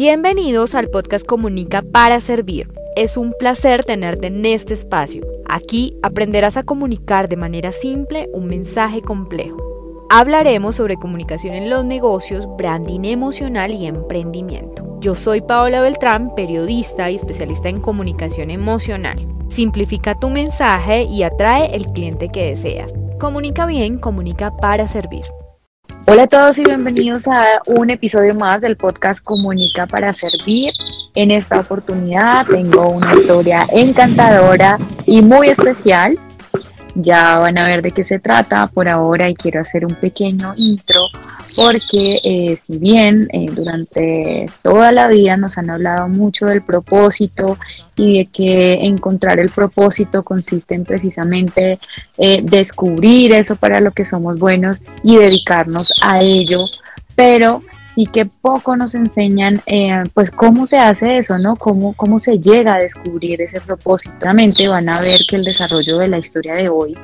Bienvenidos al podcast Comunica para Servir. Es un placer tenerte en este espacio. Aquí aprenderás a comunicar de manera simple un mensaje complejo. Hablaremos sobre comunicación en los negocios, branding emocional y emprendimiento. Yo soy Paola Beltrán, periodista y especialista en comunicación emocional. Simplifica tu mensaje y atrae el cliente que deseas. Comunica bien, comunica para servir. Hola a todos y bienvenidos a un episodio más del podcast Comunica para Servir. En esta oportunidad tengo una historia encantadora y muy especial. Ya van a ver de qué se trata. Por ahora y quiero hacer un pequeño intro porque eh, si bien eh, durante toda la vida nos han hablado mucho del propósito y de que encontrar el propósito consiste en precisamente eh, descubrir eso para lo que somos buenos y dedicarnos a ello, pero sí que poco nos enseñan pues cómo se hace eso, ¿no? Cómo, cómo se llega a descubrir ese propósito. Realmente van a ver que el desarrollo de la historia de hoy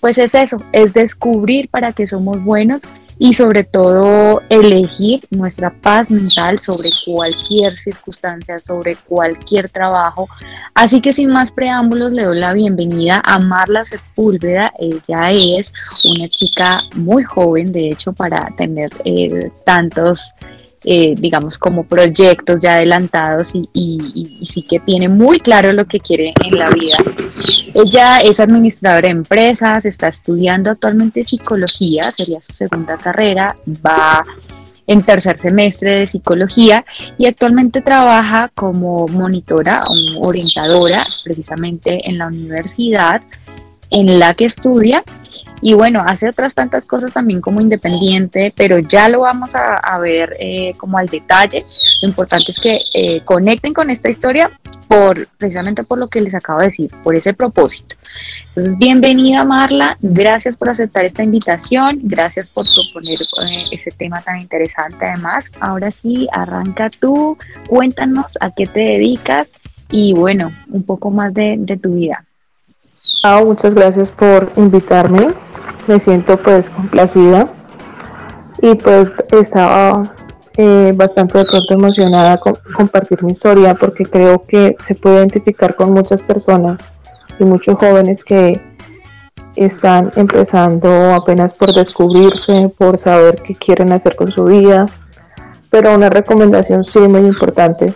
pues es eso, es descubrir para qué somos buenos y sobre todo elegir nuestra paz mental sobre cualquier circunstancia, sobre cualquier trabajo. Así que sin más preámbulos le doy la bienvenida a Marla Sepúlveda. Ella es una chica muy joven, de hecho, para tener eh, tantos eh, digamos, como proyectos ya adelantados y, sí que tiene muy claro lo que quiere en la vida. Ella es administradora de empresas, está estudiando actualmente psicología, sería su segunda carrera, va en tercer semestre de psicología y actualmente trabaja como monitora o orientadora precisamente en la universidad en la que estudia y bueno, hace otras tantas cosas también como independiente, pero ya lo vamos a, ver eh, como al detalle. Lo importante es que eh, conecten con esta historia por precisamente por lo que les acabo de decir, por ese propósito. Entonces, bienvenida Marla, gracias por aceptar esta invitación, gracias por proponer eh, ese tema tan interesante además. Ahora sí, arranca tú, cuéntanos a qué te dedicas y bueno, un poco más de, de tu vida muchas gracias por invitarme. Me siento pues complacida y pues estaba eh, bastante de pronto emocionada con compartir mi historia porque creo que se puede identificar con muchas personas y muchos jóvenes que están empezando apenas por descubrirse, por saber qué quieren hacer con su vida. Pero una recomendación sí muy importante.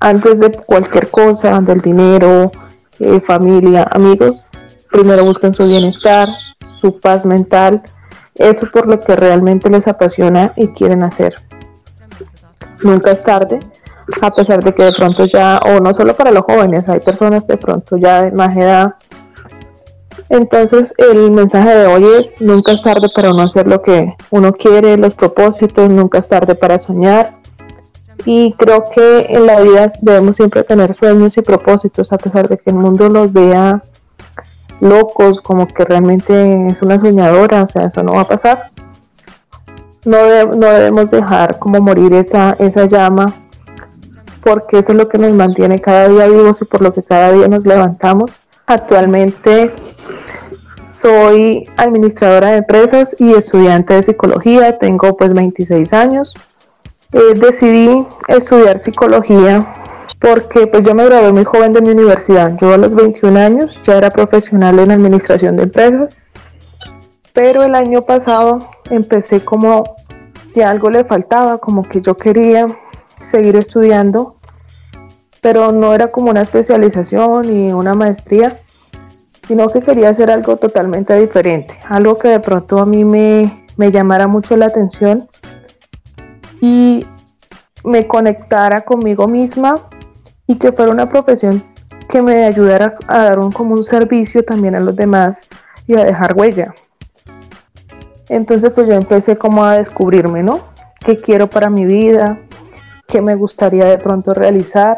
Antes de cualquier cosa, del dinero, eh, familia, amigos, primero buscan su bienestar, su paz mental, eso por lo que realmente les apasiona y quieren hacer. Nunca es tarde, a pesar de que de pronto ya, o no solo para los jóvenes, hay personas de pronto ya de más edad. Entonces el mensaje de hoy es, nunca es tarde para uno hacer lo que uno quiere, los propósitos, nunca es tarde para soñar, y creo que en la vida debemos siempre tener sueños y propósitos, a pesar de que el mundo los vea locos, como que realmente es una soñadora, o sea, eso no va a pasar. No, no debemos dejar como morir esa, esa llama, porque eso es lo que nos mantiene cada día vivos y por lo que cada día nos levantamos. Actualmente soy administradora de empresas y estudiante de psicología, tengo pues 26 años. Eh, decidí estudiar psicología porque pues yo me gradué muy joven de mi universidad. Yo a los 21 años ya era profesional en administración de empresas, pero el año pasado empecé como que algo le faltaba, como que yo quería seguir estudiando, pero no era como una especialización ni una maestría, sino que quería hacer algo totalmente diferente, algo que de pronto a mí me, me llamara mucho la atención y me conectara conmigo misma y que fuera una profesión que me ayudara a dar un, como un servicio también a los demás y a dejar huella. Entonces pues yo empecé como a descubrirme, ¿no? ¿Qué quiero para mi vida? ¿Qué me gustaría de pronto realizar?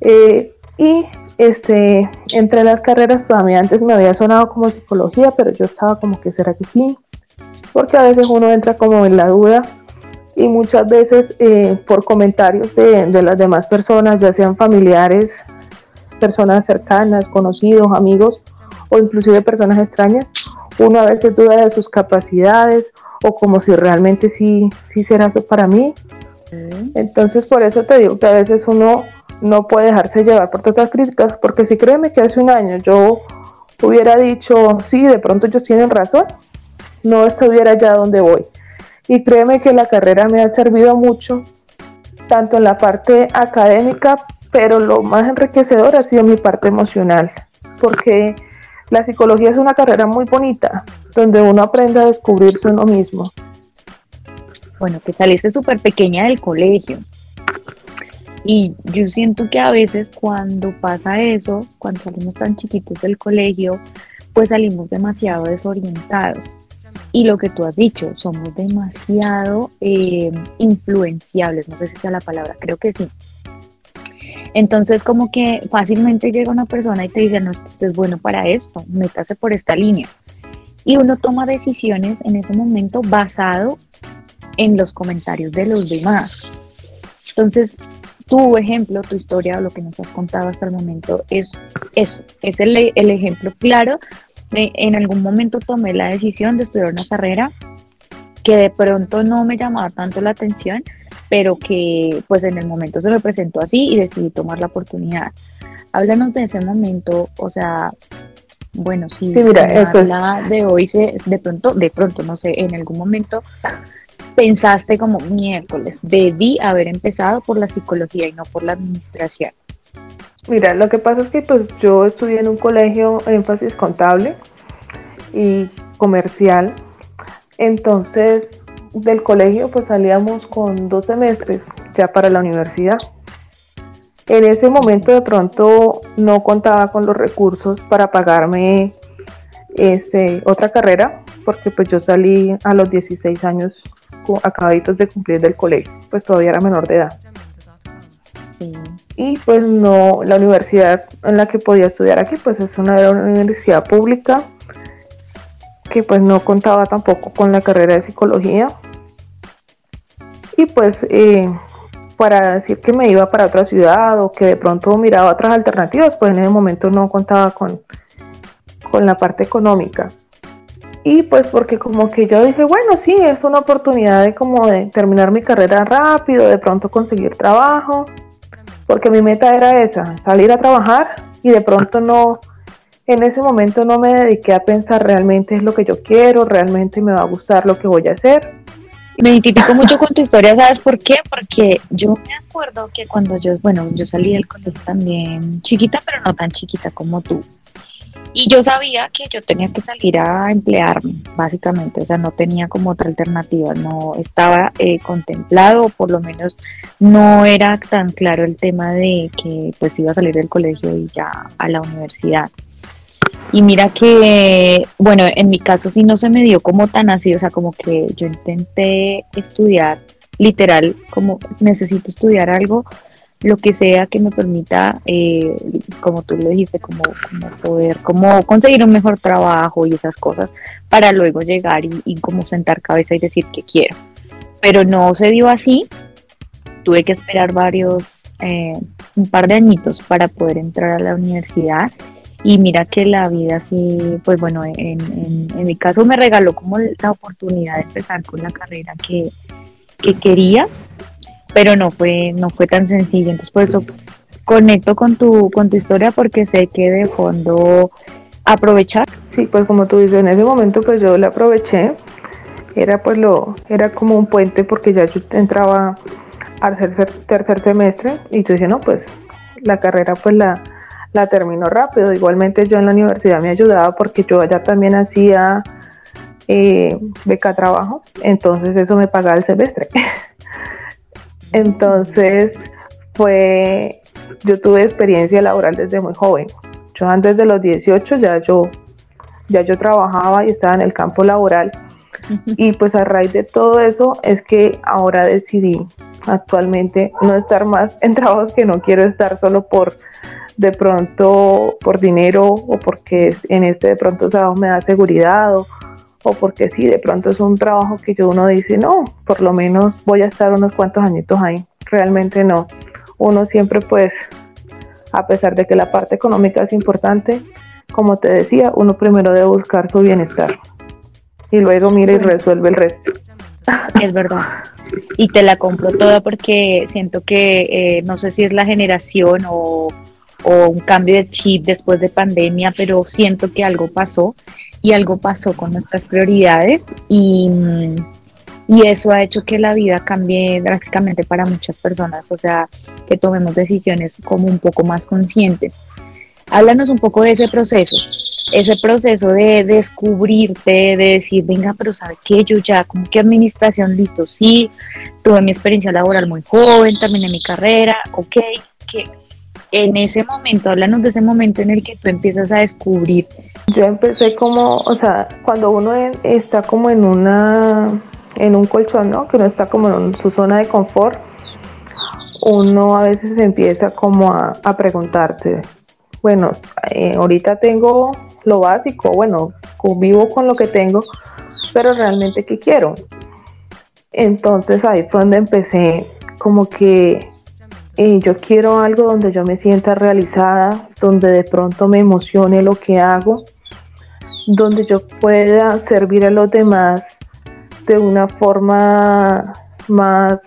Eh, y este, entre las carreras, todavía antes me había sonado como psicología, pero yo estaba como que será que sí, porque a veces uno entra como en la duda y muchas veces eh, por comentarios de, las demás personas, ya sean familiares, personas cercanas, conocidos, amigos o inclusive personas extrañas, uno a veces duda de sus capacidades o como si realmente sí, sí será eso para mí Entonces por eso te digo que a veces uno no puede dejarse llevar por todas esas críticas, porque si créeme que hace un año yo hubiera dicho, sí, de pronto ellos tienen razón, no estuviera ya donde voy. Y créeme que la carrera me ha servido mucho, tanto en la parte académica, pero lo más enriquecedor ha sido mi parte emocional, porque la psicología es una carrera muy bonita, donde uno aprende a descubrirse uno mismo. Bueno, que saliste súper pequeña del colegio. Y yo siento que a veces cuando pasa eso, cuando salimos tan chiquitos del colegio, pues salimos demasiado desorientados. Y lo que tú has dicho, somos demasiado eh, influenciables, no sé si sea la palabra, creo que sí. Entonces como que fácilmente llega una persona y te dice, no, usted es bueno para esto, métase por esta línea. Y uno toma decisiones en ese momento basado en los comentarios de los demás. Entonces, tu ejemplo, tu historia, lo que nos has contado hasta el momento es eso, es el, ejemplo claro en algún momento tomé la decisión de estudiar una carrera que de pronto no me llamaba tanto la atención, pero que pues en el momento se me presentó así y decidí tomar la oportunidad. Háblanos de ese momento, o sea, bueno, sí, sí mira, de hoy se, de pronto, de pronto, no sé, en algún momento pensaste como miércoles, debí haber empezado por la psicología y no por la administración? Mira, lo que pasa es que pues yo estudié en un colegio énfasis contable y comercial, entonces del colegio pues salíamos con dos semestres ya para la universidad. En ese momento de pronto no contaba con los recursos para pagarme ese, otra carrera, porque pues yo salí a los 16 años acabaditos de cumplir del colegio, pues todavía era menor de edad. Y pues no, la universidad en la que podía estudiar aquí, pues es una, universidad pública que pues no contaba tampoco con la carrera de psicología. Y pues eh, para decir que me iba para otra ciudad o que de pronto miraba otras alternativas, pues en ese momento no contaba con, con la parte económica. Y pues porque como que yo dije, bueno, sí, es una oportunidad de como de terminar mi carrera rápido, de pronto conseguir trabajo, porque mi meta era esa, salir a trabajar y de pronto no, en ese momento no me dediqué a pensar realmente es lo que yo quiero, realmente me va a gustar lo que voy a hacer. Me identifico mucho con tu historia, ¿sabes por qué? Porque yo me acuerdo que cuando yo, bueno, yo salí del colegio también chiquita, pero no tan chiquita como tú. Y yo sabía que yo tenía que salir a emplearme, básicamente, o sea, no tenía como otra alternativa, no estaba eh, contemplado, por lo menos no era tan claro el tema de que pues iba a salir del colegio y ya a la universidad. Y mira que, bueno, en mi caso sí no se me dio como tan así, o sea, como que yo intenté estudiar literal, como necesito estudiar algo, lo que sea que me permita, eh, como tú lo dijiste, como, poder, como conseguir un mejor trabajo y esas cosas para luego llegar y, como sentar cabeza y decir que quiero. Pero no se dio así, tuve que esperar varios, eh, un par de añitos para poder entrar a la universidad. Y mira que la vida sí, pues bueno, en, mi caso me regaló como la oportunidad de empezar con la carrera que quería pero no fue, no fue tan sencillo. Entonces por eso conecto con tu, con tu historia porque sé que de fondo aprovechar. Sí, pues como tú dices, en ese momento pues yo la aproveché. Era pues lo, era como un puente porque ya yo entraba al tercer, tercer semestre y yo dije, no, pues la carrera pues la, la termino rápido. Igualmente yo en la universidad me ayudaba porque yo allá también hacía eh, beca trabajo, entonces eso me pagaba el semestre. Entonces, fue, yo tuve experiencia laboral desde muy joven. Yo antes de los 18 ya yo, ya yo trabajaba y estaba en el campo laboral. Y pues a raíz de todo eso es que ahora decidí actualmente no estar más en trabajos que no quiero estar solo por de pronto por dinero o porque en este de pronto trabajo me da seguridad o, o porque sí, de pronto es un trabajo que yo uno dice, no, por lo menos voy a estar unos cuantos añitos ahí. Realmente no. Uno siempre pues, a pesar de que la parte económica es importante, como te decía, uno primero debe buscar su bienestar y luego mira y resuelve el resto. Es verdad. y te la compro toda porque siento que eh, no sé si es la generación o, o un cambio de chip después de pandemia, pero siento que algo pasó y algo pasó con nuestras prioridades y, y eso ha hecho que la vida cambie drásticamente para muchas personas, o sea, que tomemos decisiones como un poco más conscientes. Háblanos un poco de ese proceso, ese proceso de descubrirte, de decir, venga, pero ¿sabe qué? Yo ya, como que administración, listo, sí, tuve mi experiencia laboral muy joven, terminé mi carrera, ok, que en ese momento, háblanos de ese momento en el que tú empiezas a descubrir. Yo empecé como, o sea, cuando uno está como en una, en un colchón, ¿no? Que uno está como en su zona de confort, uno a veces empieza como a, a preguntarse, bueno, eh, ahorita tengo lo básico, bueno, vivo con lo que tengo, pero realmente qué quiero. Entonces ahí fue donde empecé como que yo quiero algo donde yo me sienta realizada, donde de pronto me emocione lo que hago, donde yo pueda servir a los demás de una forma más,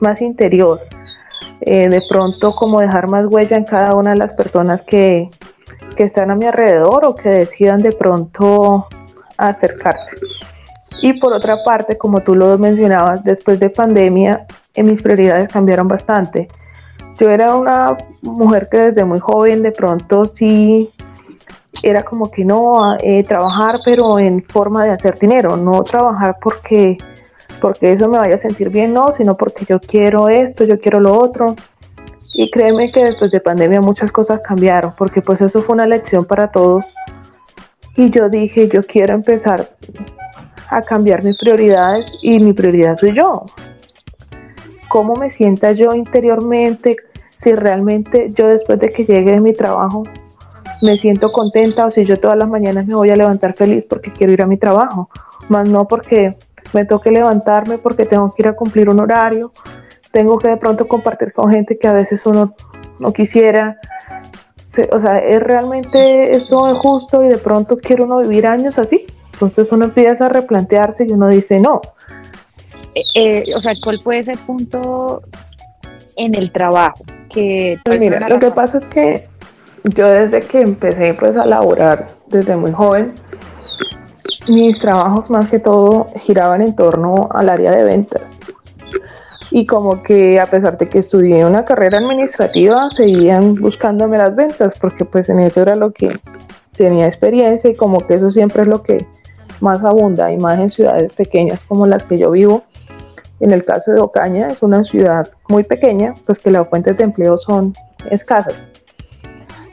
más interior. Eh, de pronto como dejar más huella en cada una de las personas que, que están a mi alrededor o que decidan de pronto acercarse. Y por otra parte, como tú lo mencionabas, después de pandemia mis prioridades cambiaron bastante. Yo era una mujer que desde muy joven de pronto sí era como que no eh, trabajar pero en forma de hacer dinero, no trabajar porque porque eso me vaya a sentir bien, no, sino porque yo quiero esto, yo quiero lo otro. Y créeme que después de pandemia muchas cosas cambiaron, porque pues eso fue una lección para todos. Y yo dije, yo quiero empezar a cambiar mis prioridades y mi prioridad soy yo cómo me sienta yo interiormente, si realmente yo después de que llegue de mi trabajo me siento contenta o si yo todas las mañanas me voy a levantar feliz porque quiero ir a mi trabajo, más no porque me toque levantarme porque tengo que ir a cumplir un horario, tengo que de pronto compartir con gente que a veces uno no quisiera. O sea, es realmente esto es justo y de pronto quiere uno vivir años así. Entonces uno empieza a replantearse y uno dice, no, eh, eh, o sea, ¿cuál puede ser punto en el trabajo? Que pues mira, lo que pasa es que yo desde que empecé pues a laborar desde muy joven, mis trabajos más que todo giraban en torno al área de ventas. Y como que a pesar de que estudié una carrera administrativa, seguían buscándome las ventas, porque pues en eso era lo que tenía experiencia y como que eso siempre es lo que más abunda y más en ciudades pequeñas como las que yo vivo, en el caso de Ocaña, es una ciudad muy pequeña, pues que las fuentes de empleo son escasas.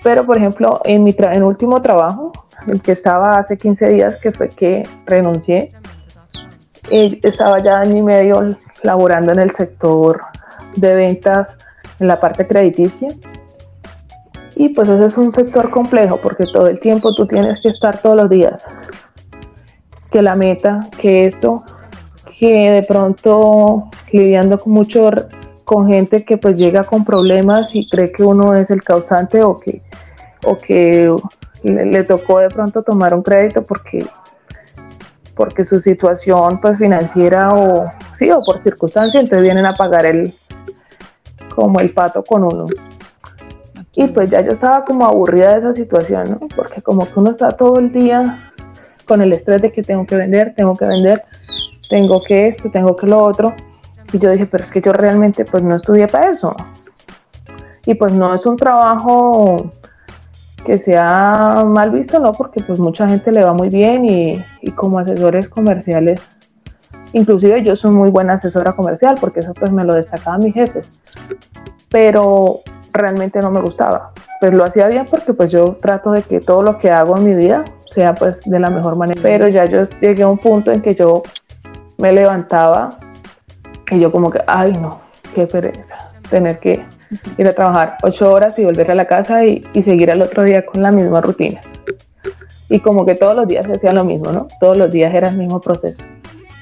Pero, por ejemplo, en mi en último trabajo, el que estaba hace 15 días, que fue que renuncié, estaba ya año y medio laborando en el sector de ventas en la parte crediticia. Y pues ese es un sector complejo porque todo el tiempo tú tienes que estar todos los días. Que la meta, que esto, que de pronto lidiando con mucho con gente que pues llega con problemas y cree que uno es el causante o que o que le, tocó de pronto tomar un crédito porque porque su situación pues financiera o sí o por circunstancia entonces vienen a pagar el como el pato con uno y pues ya yo estaba como aburrida de esa situación ¿no? porque como que uno está todo el día con el estrés de que tengo que vender tengo que vender tengo que esto, tengo que lo otro. Y yo dije, pero es que yo realmente pues no estudié para eso. Y pues no es un trabajo que sea mal visto, ¿no? Porque pues mucha gente le va muy bien y, como asesores comerciales, inclusive yo soy muy buena asesora comercial porque eso pues me lo destacaban mis jefes. Pero realmente no me gustaba. Pues lo hacía bien porque pues yo trato de que todo lo que hago en mi vida sea pues de la mejor manera. Pero ya yo llegué a un punto en que yo me levantaba y yo como que, ay no, qué pereza, tener que ir a trabajar ocho horas y volver a la casa y, seguir al otro día con la misma rutina. Y como que todos los días se hacía lo mismo, ¿no? Todos los días era el mismo proceso.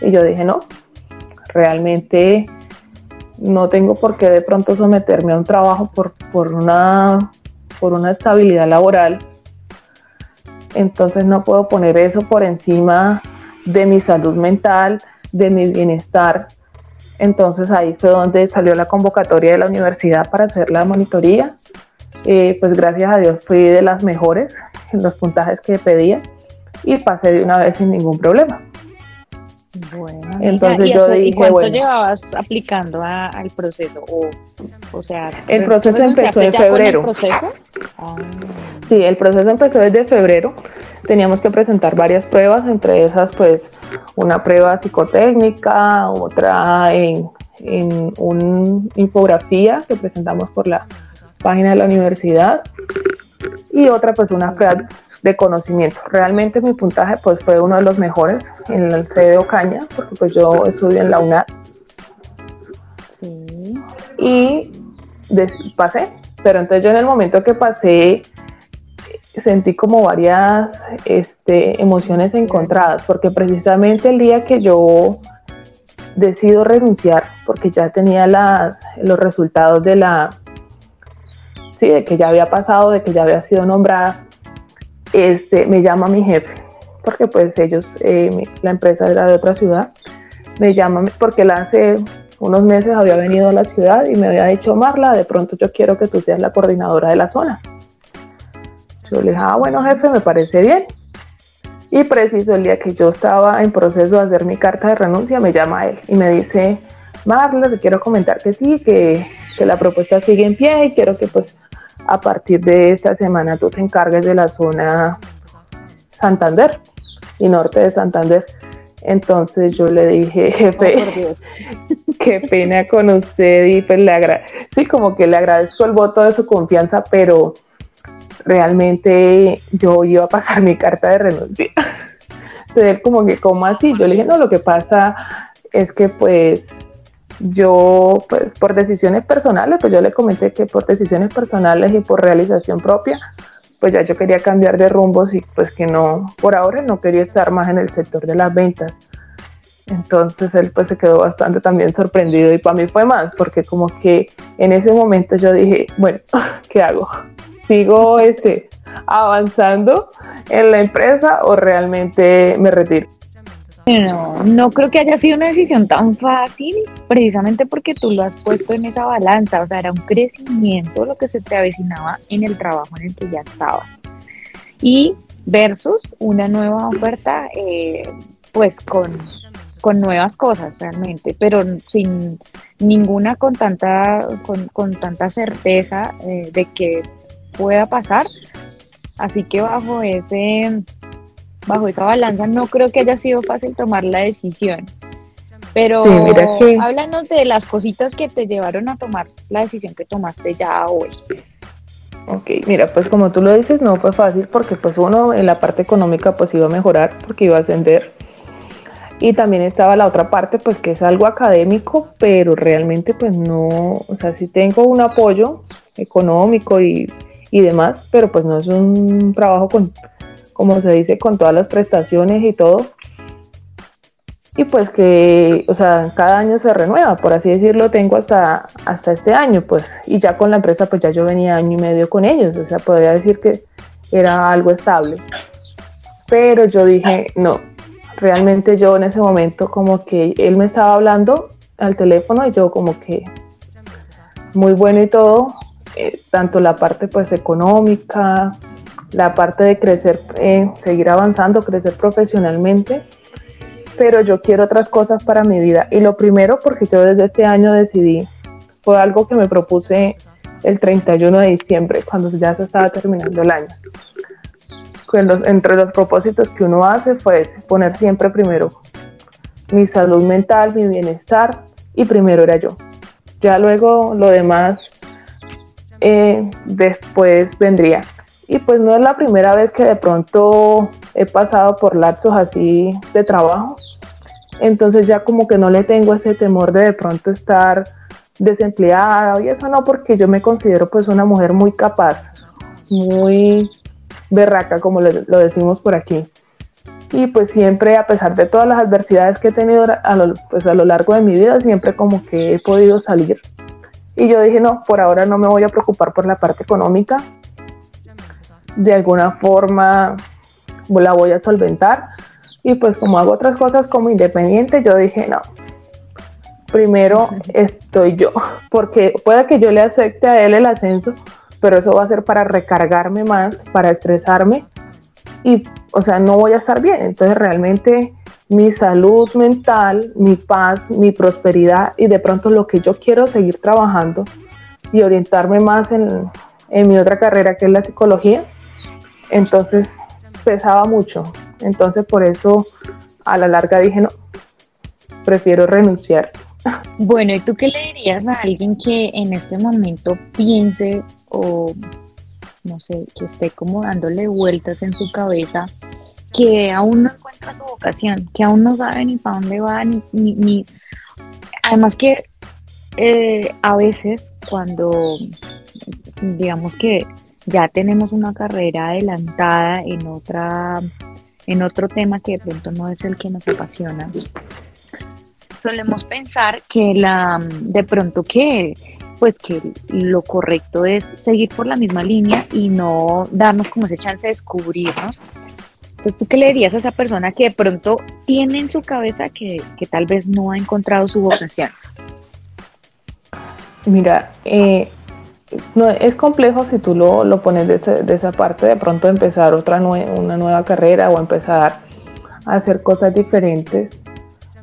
Y yo dije, no, realmente no tengo por qué de pronto someterme a un trabajo por, por, una, por una estabilidad laboral. Entonces no puedo poner eso por encima de mi salud mental, de mi bienestar Entonces ahí fue donde salió la convocatoria de la universidad para hacer la monitoría. Eh, pues gracias a Dios fui de las mejores en los puntajes que pedía y pasé de una vez sin ningún problema. Bueno, entonces yo dije, ¿y cuánto llevabas aplicando al proceso? O, sea, el proceso empezó en febrero. El proceso? Sí, el proceso empezó desde febrero. Teníamos que presentar varias pruebas, entre esas, pues, una prueba psicotécnica, otra en, en una infografía que presentamos por la página de la universidad y otra, pues, una prueba de conocimiento. Realmente mi puntaje pues fue uno de los mejores en el C de Ocaña, porque pues yo estudio en la UNAD. Y pasé, pero entonces yo en el momento que pasé sentí como varias este, emociones encontradas, porque precisamente el día que yo decido renunciar, porque ya tenía los resultados de la, sí, de que ya había pasado, de que ya había sido nombrada, este, me llama mi jefe, porque pues ellos, eh, la empresa era de otra ciudad, me llama porque él hace unos meses había venido a la ciudad y me había dicho, Marla, de pronto yo quiero que tú seas la coordinadora de la zona. Yo le dije, ah, bueno jefe, me parece bien. Y preciso el día que yo estaba en proceso de hacer mi carta de renuncia, me llama él y me dice, Marla, te quiero comentar que sí, que, que la propuesta sigue en pie y quiero que pues a partir de esta semana tú te encargues de la zona Santander y norte de Santander. Entonces yo le dije, jefe, qué pena con usted y pues le sí, como que le agradezco el voto de su confianza, pero realmente yo iba a pasar mi carta de renuncia. Entonces como que, ¿cómo así? Yo le dije, no, lo que pasa es que pues yo, pues por decisiones personales, pues yo le comenté que por decisiones personales y por realización propia, pues ya yo quería cambiar de rumbos y pues que no, por ahora no quería estar más en el sector de las ventas. Entonces él pues se quedó bastante también sorprendido y para mí fue más, porque como que en ese momento yo dije, bueno, ¿qué hago? ¿Sigo este, avanzando en la empresa o realmente me retiro? No, no creo que haya sido una decisión tan fácil, precisamente porque tú lo has puesto en esa balanza, o sea, era un crecimiento lo que se te avecinaba en el trabajo en el que ya estabas. Y versus una nueva oferta, eh, pues con, con nuevas cosas realmente, pero sin ninguna con tanta, con, tanta certeza eh, de que pueda pasar. Así que bajo ese bajo esa balanza no creo que haya sido fácil tomar la decisión. Pero háblanos de las cositas que te llevaron a tomar la decisión que tomaste ya hoy. Ok, mira, pues como tú lo dices, no fue fácil porque pues uno en la parte económica pues iba a mejorar porque iba a ascender. Y también estaba la otra parte pues que es algo académico, pero realmente pues no, o sea, sí tengo un apoyo económico y, y demás, pero pues no es un trabajo con como se dice, con todas las prestaciones y todo. Y pues que, o sea, cada año se renueva, por así decirlo, tengo hasta, hasta este año, pues, y ya con la empresa, pues ya yo venía año y medio con ellos, o sea, podría decir que era algo estable. Pero yo dije, no, realmente yo en ese momento como que él me estaba hablando al teléfono y yo como que muy bueno y todo, eh, tanto la parte pues económica, la parte de crecer, eh, seguir avanzando, crecer profesionalmente, pero yo quiero otras cosas para mi vida. Y lo primero, porque yo desde este año decidí, fue algo que me propuse el 31 de diciembre, cuando ya se estaba terminando el año. entre los propósitos que uno hace fue poner siempre primero mi salud mental, mi bienestar, y primero era yo. Ya luego lo demás eh, después vendría. Y pues no es la primera vez que de pronto he pasado por lapsos así de trabajo. Entonces ya como que no le tengo ese temor de de pronto estar desempleada y eso no porque yo me considero pues una mujer muy capaz, muy berraca como lo, decimos por aquí. Y pues siempre a pesar de todas las adversidades que he tenido a pues a lo largo de mi vida, siempre como que he podido salir. Y yo dije, no, por ahora no me voy a preocupar por la parte económica, de alguna forma la voy a solventar. Y pues como hago otras cosas como independiente, yo dije, no, primero estoy yo, porque puede que yo le acepte a él el ascenso, pero eso va a ser para recargarme más, para estresarme y, o sea, no voy a estar bien. Entonces, realmente mi salud mental, mi paz, mi prosperidad y de pronto lo que yo quiero seguir trabajando y orientarme más en, en mi otra carrera que es la psicología, entonces pesaba mucho. Entonces, por eso a la larga dije, no, prefiero renunciar. Bueno, ¿y tú qué le dirías a alguien que en este momento piense o no sé, que esté como dándole vueltas en su cabeza, que aún no encuentra su vocación, que aún no sabe ni para dónde va, ni, ni, además que eh, a veces cuando digamos que ya tenemos una carrera adelantada en otra en otro tema que de pronto no es el que nos apasiona solemos pensar que la de pronto que pues que lo correcto es seguir por la misma línea y no darnos como ese chance de descubrirnos. Entonces, ¿tú qué le dirías a esa persona que de pronto tiene en su cabeza que, tal vez no ha encontrado su vocación? Mira, eh, no, es complejo si tú lo, lo pones de, esa parte, de pronto empezar otra una nueva carrera o empezar a hacer cosas diferentes,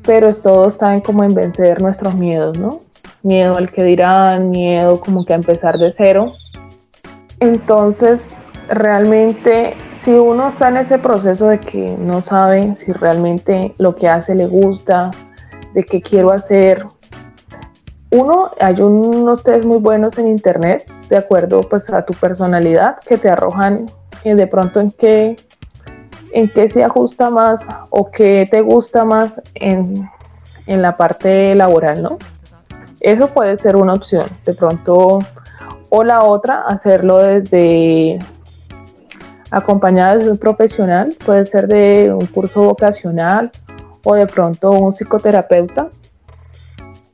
pero todo está en como en vencer nuestros miedos, ¿no? miedo al que dirán, miedo como que a empezar de cero. Entonces, realmente, si uno está en ese proceso de que no sabe si realmente lo que hace le gusta, de qué quiero hacer, uno, hay unos test muy buenos en internet, de acuerdo pues a tu personalidad, que te arrojan eh, de pronto en qué, en qué se ajusta más o qué te gusta más en, en la parte laboral, ¿no? Eso puede ser una opción. De pronto, o la otra, hacerlo desde acompañada de un profesional, puede ser de un curso vocacional o de pronto un psicoterapeuta.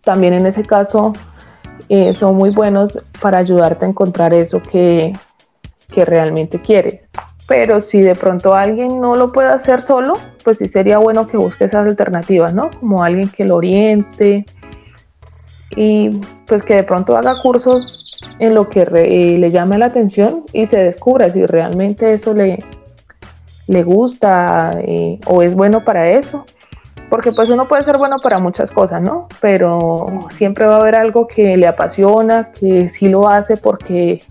También en ese caso eh, son muy buenos para ayudarte a encontrar eso que, que realmente quieres. Pero si de pronto alguien no lo puede hacer solo, pues sí sería bueno que busque esas alternativas, ¿no? Como alguien que lo oriente, y pues que de pronto haga cursos en lo que eh, le llame la atención y se descubra si realmente eso le, le gusta eh, o es bueno para eso. Porque pues uno puede ser bueno para muchas cosas, ¿no? Pero siempre va a haber algo que le apasiona, que sí lo hace porque,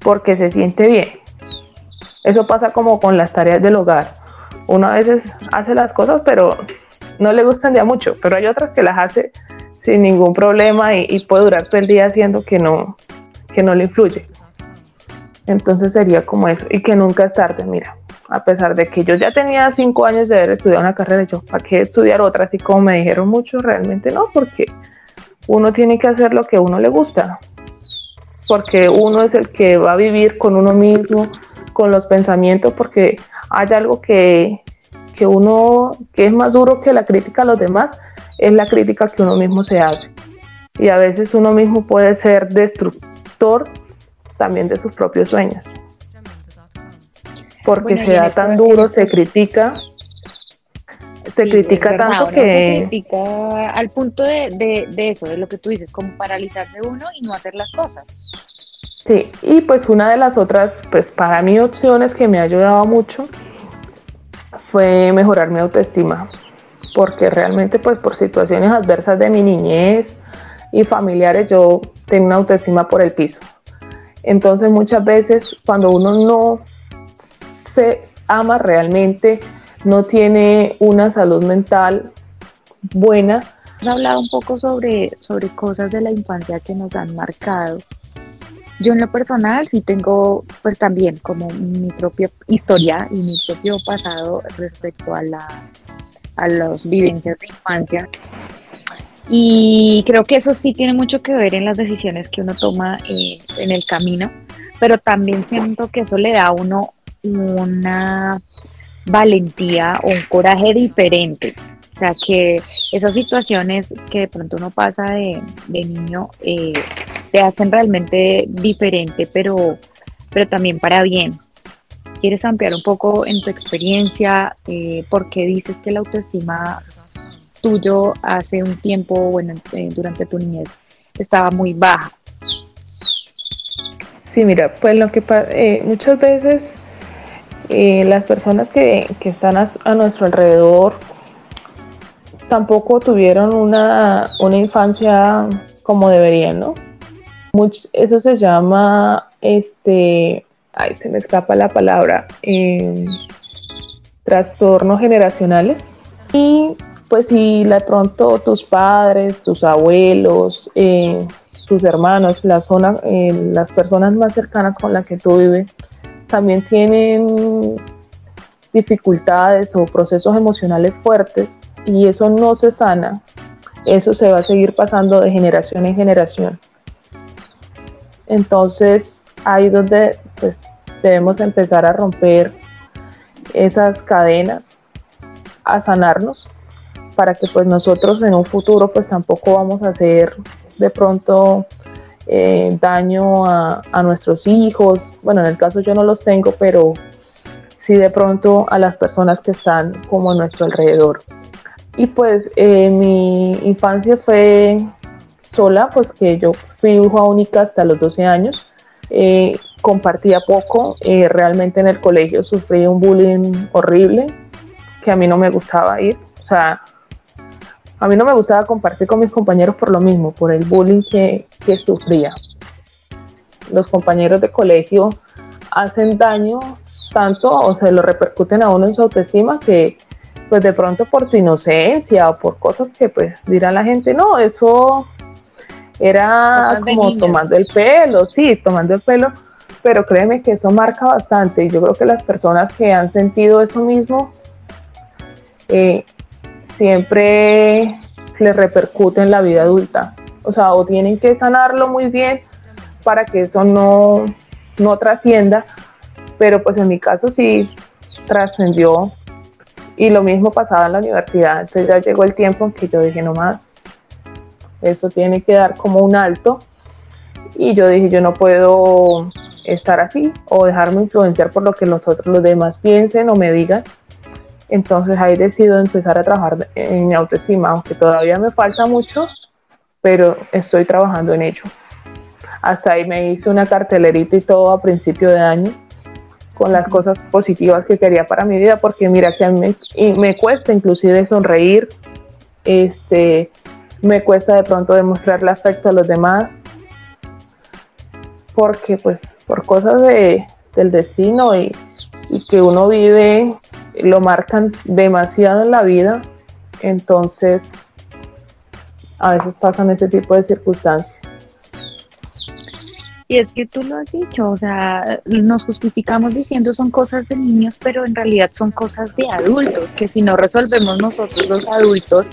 porque se siente bien. Eso pasa como con las tareas del hogar. Uno a veces hace las cosas, pero no le gustan ya mucho, pero hay otras que las hace sin ningún problema y, puede durar todo el día haciendo que no, que no le influye. Entonces sería como eso, y que nunca es tarde, mira, a pesar de que yo ya tenía cinco años de haber estudiado una carrera, yo, ¿para qué estudiar otra? Así como me dijeron mucho, realmente no, porque uno tiene que hacer lo que a uno le gusta, porque uno es el que va a vivir con uno mismo, con los pensamientos, porque hay algo que, que uno, que es más duro que la crítica a los demás, es la crítica que uno mismo se hace. Y a veces uno mismo puede ser destructor también de sus propios sueños. Porque se da tan duro, se critica, se critica tanto que... Se critica al punto de, de, eso, de lo que tú dices, como paralizarse uno y no hacer las cosas. Sí, y pues una de las otras, pues para mí opciones que me ha ayudado mucho fue mejorar mi autoestima porque realmente pues por situaciones adversas de mi niñez y familiares yo tengo una autoestima por el piso. Entonces muchas veces cuando uno no se ama realmente, no tiene una salud mental buena. Has hablado un poco sobre, sobre cosas de la infancia que nos han marcado. Yo en lo personal sí tengo pues también como mi propia historia y mi propio pasado respecto a la a las vivencias de infancia. Y creo que eso sí tiene mucho que ver en las decisiones que uno toma eh, en el camino, pero también siento que eso le da a uno una valentía o un coraje diferente. O sea, que esas situaciones que de pronto uno pasa de, niño eh, te hacen realmente diferente, pero, pero también para bien. ¿Quieres ampliar un poco en tu experiencia? Eh, ¿Por qué dices que la autoestima tuyo hace un tiempo, bueno, eh, durante tu niñez, estaba muy baja. Sí, mira, pues lo que pasa, eh, muchas veces eh, las personas que, están a, nuestro alrededor tampoco tuvieron una, infancia como deberían, ¿no? eso se llama, este, ay, se me escapa la palabra, em, trastornos generacionales. Y pues si de pronto tus padres, tus abuelos, eh, tus hermanos, eh, las personas más cercanas con las que tú vives, también tienen dificultades o procesos emocionales fuertes y eso no se sana, eso se va a seguir pasando de generación en generación. Entonces, ahí donde pues, debemos empezar a romper esas cadenas, a sanarnos, para que pues nosotros en un futuro pues tampoco vamos a hacer de pronto eh, daño a, nuestros hijos. Bueno, en el caso yo no los tengo, pero sí de pronto a las personas que están como a nuestro alrededor. Y pues eh, mi infancia fue sola, pues que yo fui hija única hasta los 12 años. Eh, compartía poco, realmente en el colegio sufrí un bullying horrible que a mí no me gustaba ir. O sea, a mí no me gustaba compartir con mis compañeros por lo mismo, por el bullying que, sufría. Los compañeros de colegio hacen daño tanto o se lo repercuten a uno en su autoestima que pues de pronto por su inocencia o por cosas que pues dirá la gente, no, eso era como tomando el pelo, sí, tomando el pelo, pero créeme que eso marca bastante y yo creo que las personas que han sentido eso mismo eh, siempre les repercute en la vida adulta. O sea, o tienen que sanarlo muy bien para que eso no, no trascienda, pero pues en mi caso sí trascendió y lo mismo pasaba en la universidad. Entonces ya llegó el tiempo en que yo dije, no más, eso tiene que dar como un alto. Y yo dije, yo no puedo estar así o dejarme influenciar por lo que nosotros los demás piensen o me digan entonces ahí decido empezar a trabajar en mi autoestima, aunque todavía me falta mucho, pero estoy trabajando en ello. Hasta ahí me hice una cartelerita y todo a principio de año con las cosas positivas que quería para mi vida, porque mira que a mí me, me cuesta inclusive sonreír, este, me cuesta de pronto demostrarle afecto a los demás, porque pues por cosas de, del destino y, y que uno vive lo marcan demasiado en la vida, entonces a veces pasan ese tipo de circunstancias. Y es que tú lo has dicho, o sea, nos justificamos diciendo son cosas de niños, pero en realidad son cosas de adultos, que si no resolvemos nosotros los adultos,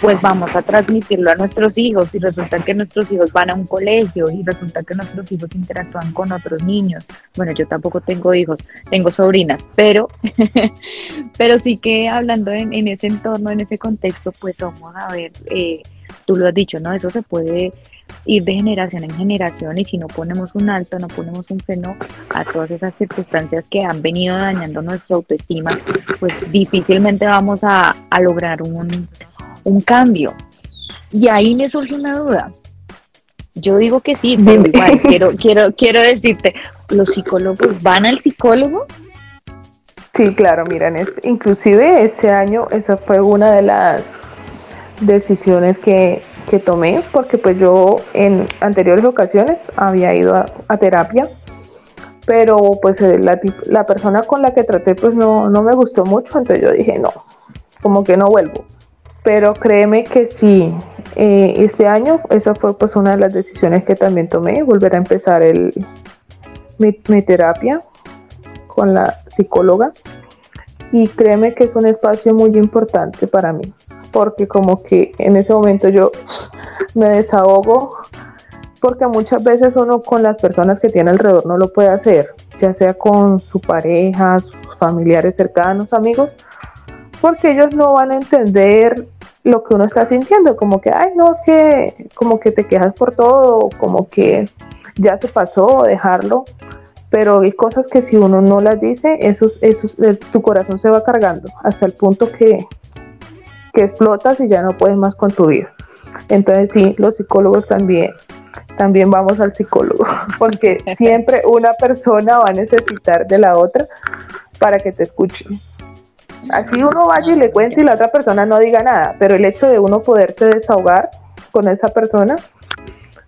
pues vamos a transmitirlo a nuestros hijos y resulta que nuestros hijos van a un colegio y resulta que nuestros hijos interactúan con otros niños. Bueno, yo tampoco tengo hijos, tengo sobrinas, pero, pero sí que hablando en, ese entorno, en ese contexto, pues vamos a ver, eh, tú lo has dicho, ¿no? Eso se puede ir de generación en generación y si no ponemos un alto, no ponemos un freno a todas esas circunstancias que han venido dañando nuestra autoestima, pues difícilmente vamos a, lograr un, un, cambio. Y ahí me surge una duda. Yo digo que sí, pero igual quiero, quiero, quiero decirte, ¿los psicólogos van al psicólogo? Sí, claro, miren, inclusive este año esa fue una de las decisiones que, tomé, porque pues yo en anteriores ocasiones había ido a, terapia, pero pues eh, la, la, persona con la que traté pues no, me gustó mucho, entonces yo dije no, como que no vuelvo. Pero créeme que sí, eh, este año esa fue pues una de las decisiones que también tomé, volver a empezar el, mi, mi terapia con la psicóloga y créeme que es un espacio muy importante para mí porque como que en ese momento yo me desahogo porque muchas veces uno con las personas que tiene alrededor no lo puede hacer, ya sea con su pareja, sus familiares cercanos, amigos, porque ellos no van a entender lo que uno está sintiendo, como que, ay, no, que como que te quejas por todo, como que ya se pasó, dejarlo, pero hay cosas que si uno no las dice, esos, esos, tu corazón se va cargando hasta el punto que que explotas y ya no puedes más con tu vida. Entonces sí, los psicólogos también, también vamos al psicólogo, porque siempre una persona va a necesitar de la otra para que te escuche. Así uno vaya y le cuente y la otra persona no diga nada, pero el hecho de uno poderte desahogar con esa persona,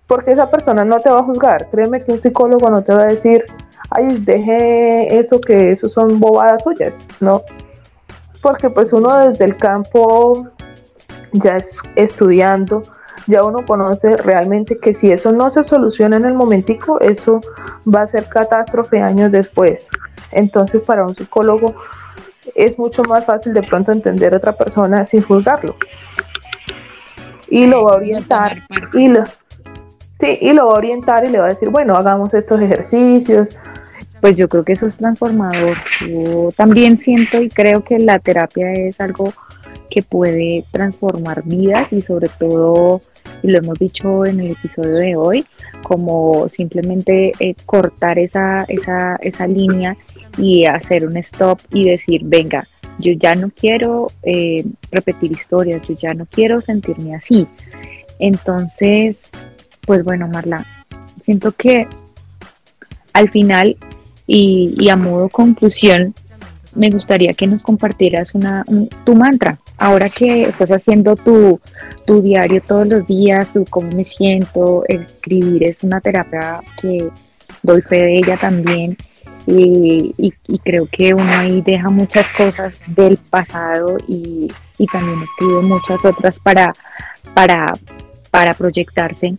porque esa persona no te va a juzgar. Créeme que un psicólogo no te va a decir, ay, deje eso que eso son bobadas suyas, ¿no? Porque pues uno desde el campo ya es estudiando, ya uno conoce realmente que si eso no se soluciona en el momentico, eso va a ser catástrofe años después. Entonces para un psicólogo es mucho más fácil de pronto entender a otra persona sin juzgarlo. Y lo va a orientar y lo, sí, y lo va a orientar y le va a decir, bueno, hagamos estos ejercicios. Pues yo creo que eso es transformador. Yo también siento y creo que la terapia es algo que puede transformar vidas y sobre todo, y lo hemos dicho en el episodio de hoy, como simplemente eh, cortar esa, esa, esa línea y hacer un stop y decir, venga, yo ya no quiero eh, repetir historias, yo ya no quiero sentirme así. Entonces, pues bueno, Marla, siento que al final y, a modo conclusión, me gustaría que nos compartieras una, tu mantra. Ahora que estás haciendo tu, tu diario todos los días, tu cómo me siento, escribir es una terapia que doy fe de ella también y, creo que uno ahí deja muchas cosas del pasado y, también escribe muchas otras para, para, para proyectarse.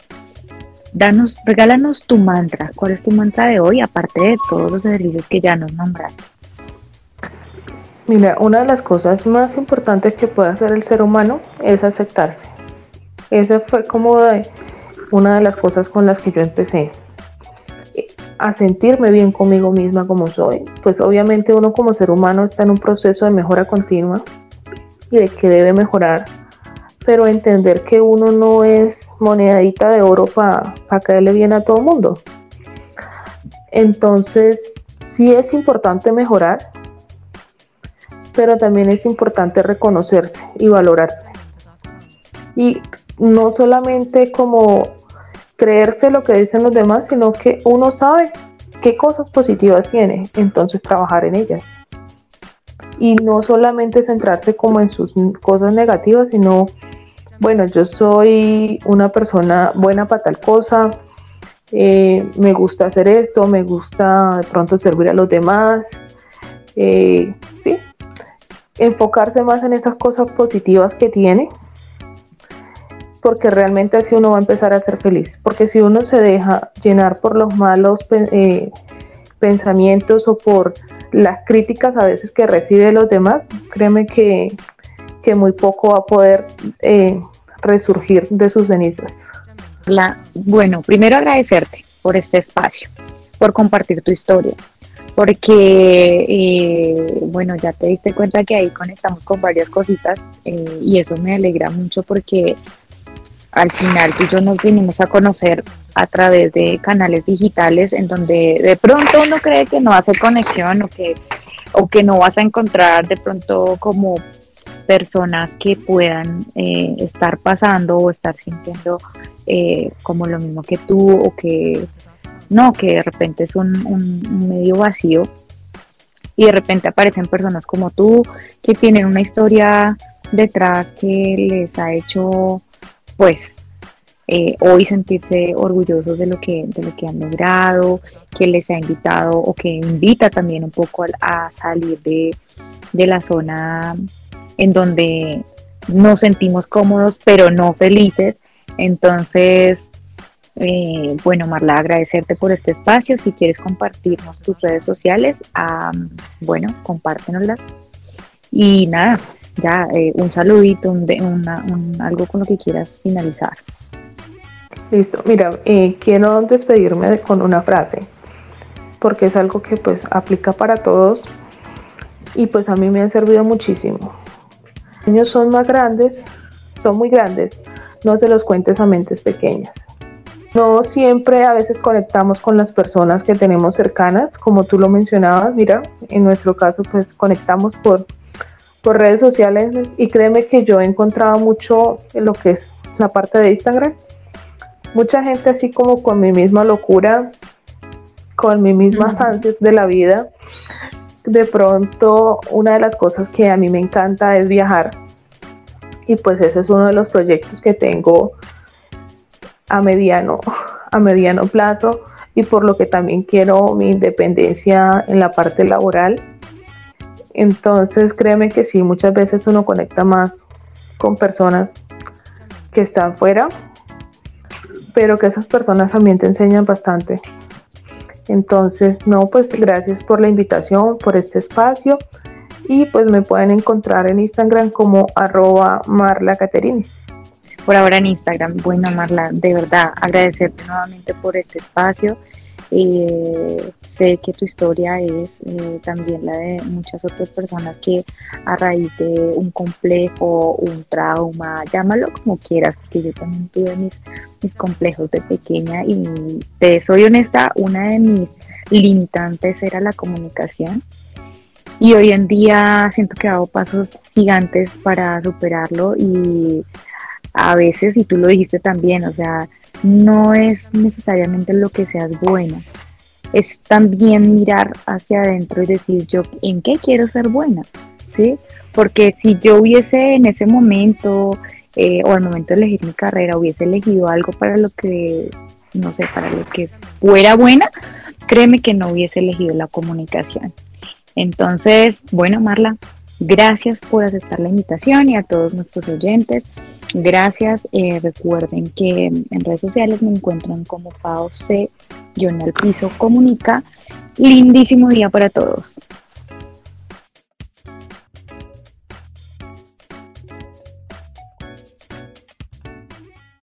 Danos, regálanos tu mantra. ¿Cuál es tu mantra de hoy, aparte de todos los ejercicios que ya nos nombraste? Mira, una de las cosas más importantes que puede hacer el ser humano es aceptarse. Esa fue como una de las cosas con las que yo empecé a sentirme bien conmigo misma como soy, pues obviamente uno como ser humano está en un proceso de mejora continua y de que debe mejorar, pero entender que uno no es monedita de oro para caerle bien a todo el mundo. Entonces, sí es importante mejorar, pero también es importante reconocerse y valorarse. Y no solamente como creerse lo que dicen los demás, sino que uno sabe qué cosas positivas tiene, entonces trabajar en ellas. Y no solamente centrarse como en sus cosas negativas, sino, bueno, yo soy una persona buena para tal cosa, eh, me gusta hacer esto, me gusta de pronto servir a los demás, eh, sí, enfocarse más en esas cosas positivas que tiene porque realmente así uno va a empezar a ser feliz. Porque si uno se deja llenar por los malos eh, pensamientos o por las críticas a veces que recibe los demás, créeme que, muy poco va a poder resurgir de sus cenizas. La, bueno, primero agradecerte por este espacio, por compartir tu historia, porque, eh, bueno, ya te diste cuenta que ahí conectamos con varias cositas y eso me alegra mucho porque al final tú y yo nos vinimos a conocer a través de canales digitales en donde de pronto uno cree que no hace conexión o que, o que no vas a encontrar de pronto como personas que puedan eh, estar pasando o estar sintiendo eh, como lo mismo que tú o que no, que de repente es un, medio vacío. Y de repente aparecen personas como tú que tienen una historia detrás que les ha hecho pues eh, hoy sentirse orgullosos de lo que de lo que han logrado, que les ha invitado o que invita también un poco a, salir de, la zona en donde nos sentimos cómodos pero no felices. Entonces, eh, bueno, Marla, agradecerte por este espacio. Si quieres compartirnos tus redes sociales, bueno, compártenoslas. Y nada, ya eh, un saludito, un, algo con lo que quieras finalizar. Listo, mira, eh, quiero despedirme con una frase, porque es algo que pues aplica para todos y pues a mí me ha servido muchísimo. Los niños son más grandes, son muy grandes, no se los cuentes a mentes pequeñas. No siempre a veces conectamos con las personas que tenemos cercanas, como tú lo mencionabas, mira, en nuestro caso pues conectamos por por redes sociales y créeme que yo he encontrado mucho en lo que es la parte de Instagram. Mucha gente así como con mi misma locura, con mis mismas ansias de la vida. De pronto, una de las cosas que a mí me encanta es viajar. Y pues ese es uno de los proyectos que tengo a mediano, a mediano plazo y por lo que también quiero mi independencia en la parte laboral. Entonces créeme que sí, muchas veces uno conecta más con personas que están fuera, pero que esas personas también te enseñan bastante. Entonces, no, pues gracias por la invitación, por este espacio y pues me pueden encontrar en Instagram como arroba Marla por ahora en Instagram. Bueno, Marla, de verdad, agradecerte nuevamente por este espacio. Eh, sé que tu historia es eh, también la de muchas otras personas que a raíz de un complejo, un trauma, llámalo como quieras, porque yo también tuve mis, mis complejos de pequeña y te soy honesta, una de mis limitantes era la comunicación. Y hoy en día siento que hago pasos gigantes para superarlo y a veces, y tú lo dijiste también, o sea, no es necesariamente lo que seas buena, es también mirar hacia adentro y decir yo en qué quiero ser buena, ¿sí? Porque si yo hubiese en ese momento eh, o al momento de elegir mi carrera hubiese elegido algo para lo que, no sé, para lo que fuera buena, créeme que no hubiese elegido la comunicación. Entonces, bueno, Marla, gracias por aceptar la invitación y a todos nuestros oyentes. Gracias. Eh, recuerden que en redes sociales me encuentran como Pao C, al Piso Comunica. Lindísimo día para todos.